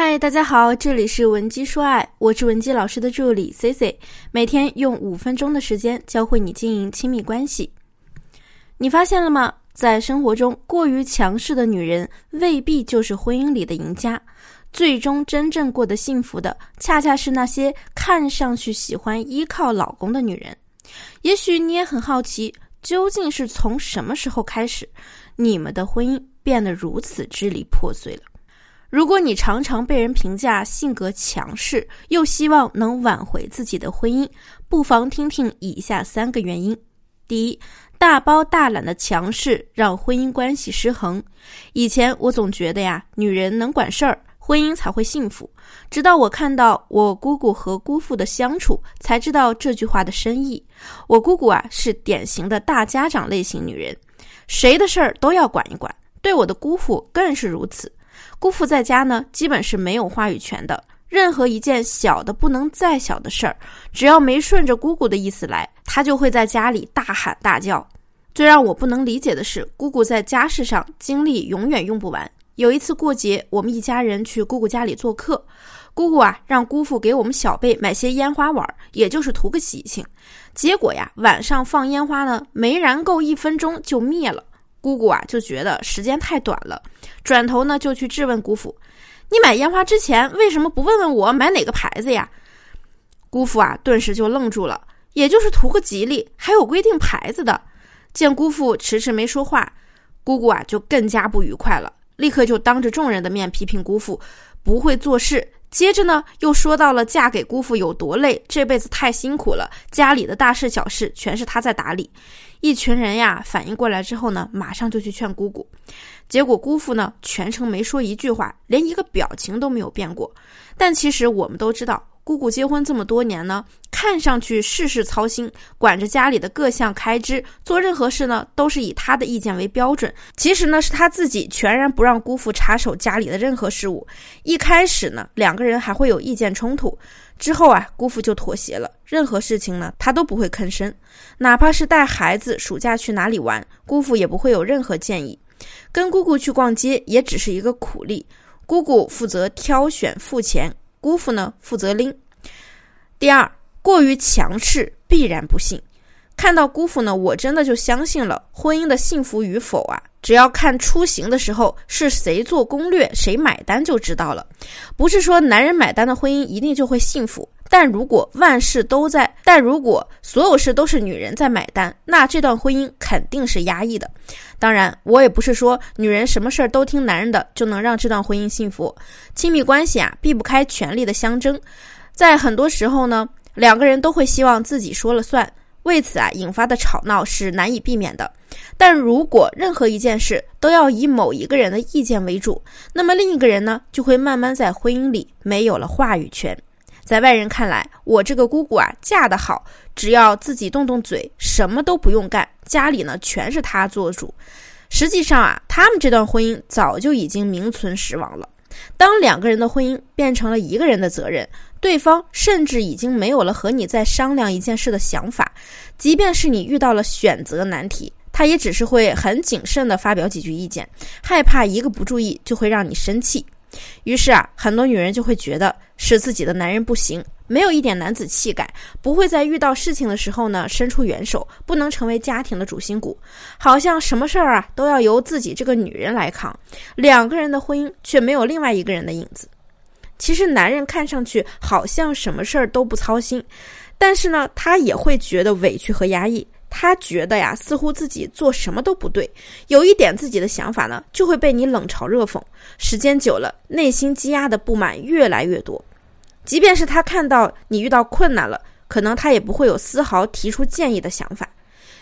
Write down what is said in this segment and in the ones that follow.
嗨，大家好，这里是文姬说爱，我是文姬老师的助理 C C，每天用五分钟的时间教会你经营亲密关系。你发现了吗？在生活中，过于强势的女人未必就是婚姻里的赢家，最终真正过得幸福的，恰恰是那些看上去喜欢依靠老公的女人。也许你也很好奇，究竟是从什么时候开始，你们的婚姻变得如此支离破碎了？如果你常常被人评价性格强势，又希望能挽回自己的婚姻，不妨听听以下三个原因：第一，大包大揽的强势让婚姻关系失衡。以前我总觉得呀，女人能管事儿，婚姻才会幸福。直到我看到我姑姑和姑父的相处，才知道这句话的深意。我姑姑啊，是典型的大家长类型女人，谁的事儿都要管一管，对我的姑父更是如此。姑父在家呢，基本是没有话语权的。任何一件小的不能再小的事儿，只要没顺着姑姑的意思来，他就会在家里大喊大叫。最让我不能理解的是，姑姑在家事上精力永远用不完。有一次过节，我们一家人去姑姑家里做客，姑姑啊让姑父给我们小辈买些烟花碗，也就是图个喜庆。结果呀，晚上放烟花呢，没燃够一分钟就灭了。姑姑啊就觉得时间太短了，转头呢就去质问姑父：“你买烟花之前为什么不问问我买哪个牌子呀？”姑父啊顿时就愣住了，也就是图个吉利，还有规定牌子的。见姑父迟迟没说话，姑姑啊就更加不愉快了，立刻就当着众人的面批评姑父不会做事。接着呢，又说到了嫁给姑父有多累，这辈子太辛苦了，家里的大事小事全是他在打理。一群人呀，反应过来之后呢，马上就去劝姑姑。结果姑父呢，全程没说一句话，连一个表情都没有变过。但其实我们都知道。姑姑结婚这么多年呢，看上去事事操心，管着家里的各项开支，做任何事呢都是以她的意见为标准。其实呢，是她自己全然不让姑父插手家里的任何事务。一开始呢，两个人还会有意见冲突，之后啊，姑父就妥协了，任何事情呢，他都不会吭声，哪怕是带孩子暑假去哪里玩，姑父也不会有任何建议。跟姑姑去逛街也只是一个苦力，姑姑负责挑选付钱。姑父呢负责拎。第二，过于强势必然不幸。看到姑父呢，我真的就相信了婚姻的幸福与否啊！只要看出行的时候是谁做攻略，谁买单就知道了。不是说男人买单的婚姻一定就会幸福。但如果万事都在，但如果所有事都是女人在买单，那这段婚姻肯定是压抑的。当然，我也不是说女人什么事儿都听男人的就能让这段婚姻幸福。亲密关系啊，避不开权力的相争，在很多时候呢，两个人都会希望自己说了算，为此啊引发的吵闹是难以避免的。但如果任何一件事都要以某一个人的意见为主，那么另一个人呢就会慢慢在婚姻里没有了话语权。在外人看来，我这个姑姑啊，嫁得好，只要自己动动嘴，什么都不用干，家里呢全是她做主。实际上啊，他们这段婚姻早就已经名存实亡了。当两个人的婚姻变成了一个人的责任，对方甚至已经没有了和你再商量一件事的想法。即便是你遇到了选择难题，他也只是会很谨慎地发表几句意见，害怕一个不注意就会让你生气。于是啊，很多女人就会觉得是自己的男人不行，没有一点男子气概，不会在遇到事情的时候呢伸出援手，不能成为家庭的主心骨，好像什么事儿啊都要由自己这个女人来扛。两个人的婚姻却没有另外一个人的影子。其实男人看上去好像什么事儿都不操心，但是呢，他也会觉得委屈和压抑。他觉得呀，似乎自己做什么都不对，有一点自己的想法呢，就会被你冷嘲热讽。时间久了，内心积压的不满越来越多。即便是他看到你遇到困难了，可能他也不会有丝毫提出建议的想法。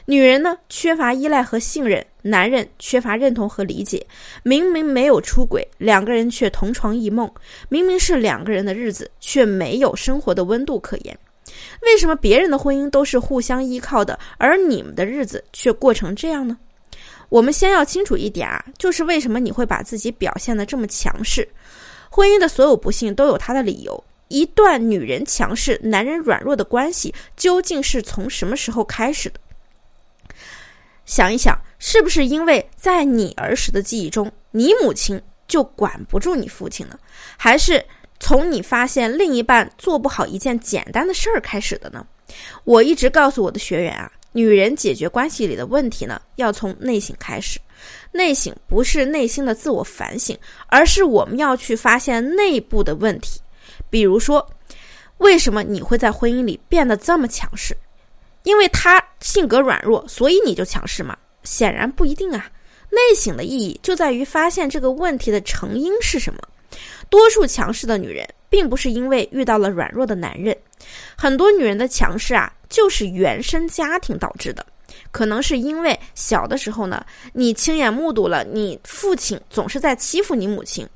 女人呢，缺乏依赖和信任；男人缺乏认同和理解。明明没有出轨，两个人却同床异梦；明明是两个人的日子，却没有生活的温度可言。为什么别人的婚姻都是互相依靠的，而你们的日子却过成这样呢？我们先要清楚一点啊，就是为什么你会把自己表现的这么强势？婚姻的所有不幸都有它的理由。一段女人强势、男人软弱的关系，究竟是从什么时候开始的？想一想，是不是因为在你儿时的记忆中，你母亲就管不住你父亲呢？还是从你发现另一半做不好一件简单的事儿开始的呢？我一直告诉我的学员啊，女人解决关系里的问题呢，要从内省开始。内省不是内心的自我反省，而是我们要去发现内部的问题。比如说，为什么你会在婚姻里变得这么强势？因为他性格软弱，所以你就强势吗？显然不一定啊。内省的意义就在于发现这个问题的成因是什么。多数强势的女人，并不是因为遇到了软弱的男人，很多女人的强势啊，就是原生家庭导致的。可能是因为小的时候呢，你亲眼目睹了你父亲总是在欺负你母亲，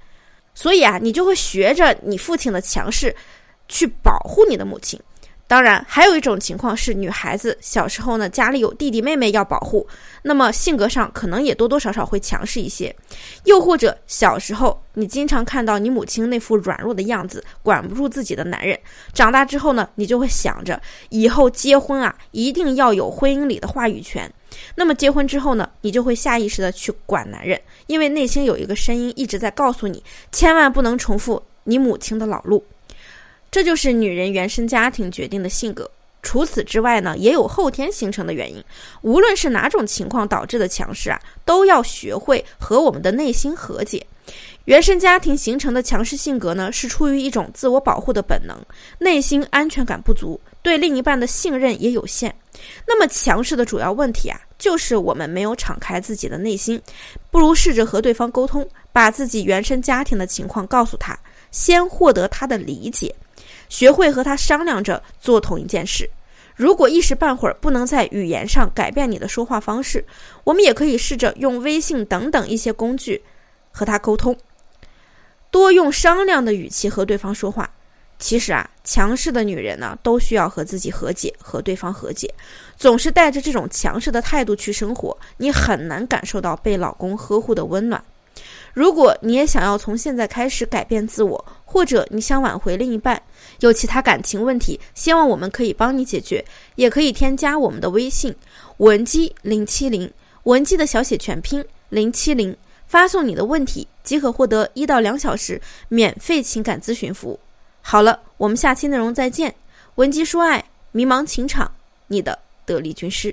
所以啊，你就会学着你父亲的强势，去保护你的母亲。当然，还有一种情况是，女孩子小时候呢，家里有弟弟妹妹要保护，那么性格上可能也多多少少会强势一些。又或者小时候你经常看到你母亲那副软弱的样子，管不住自己的男人，长大之后呢，你就会想着以后结婚啊，一定要有婚姻里的话语权。那么结婚之后呢，你就会下意识的去管男人，因为内心有一个声音一直在告诉你，千万不能重复你母亲的老路。这就是女人原生家庭决定的性格。除此之外呢，也有后天形成的原因。无论是哪种情况导致的强势啊，都要学会和我们的内心和解。原生家庭形成的强势性格呢，是出于一种自我保护的本能，内心安全感不足，对另一半的信任也有限。那么强势的主要问题啊，就是我们没有敞开自己的内心。不如试着和对方沟通，把自己原生家庭的情况告诉他，先获得他的理解。学会和他商量着做同一件事。如果一时半会儿不能在语言上改变你的说话方式，我们也可以试着用微信等等一些工具和他沟通，多用商量的语气和对方说话。其实啊，强势的女人呢，都需要和自己和解，和对方和解。总是带着这种强势的态度去生活，你很难感受到被老公呵护的温暖。如果你也想要从现在开始改变自我，或者你想挽回另一半，有其他感情问题，希望我们可以帮你解决，也可以添加我们的微信文姬零七零，文姬的小写全拼零七零，发送你的问题即可获得一到两小时免费情感咨询服务。好了，我们下期内容再见，文姬说爱，迷茫情场，你的得力军师。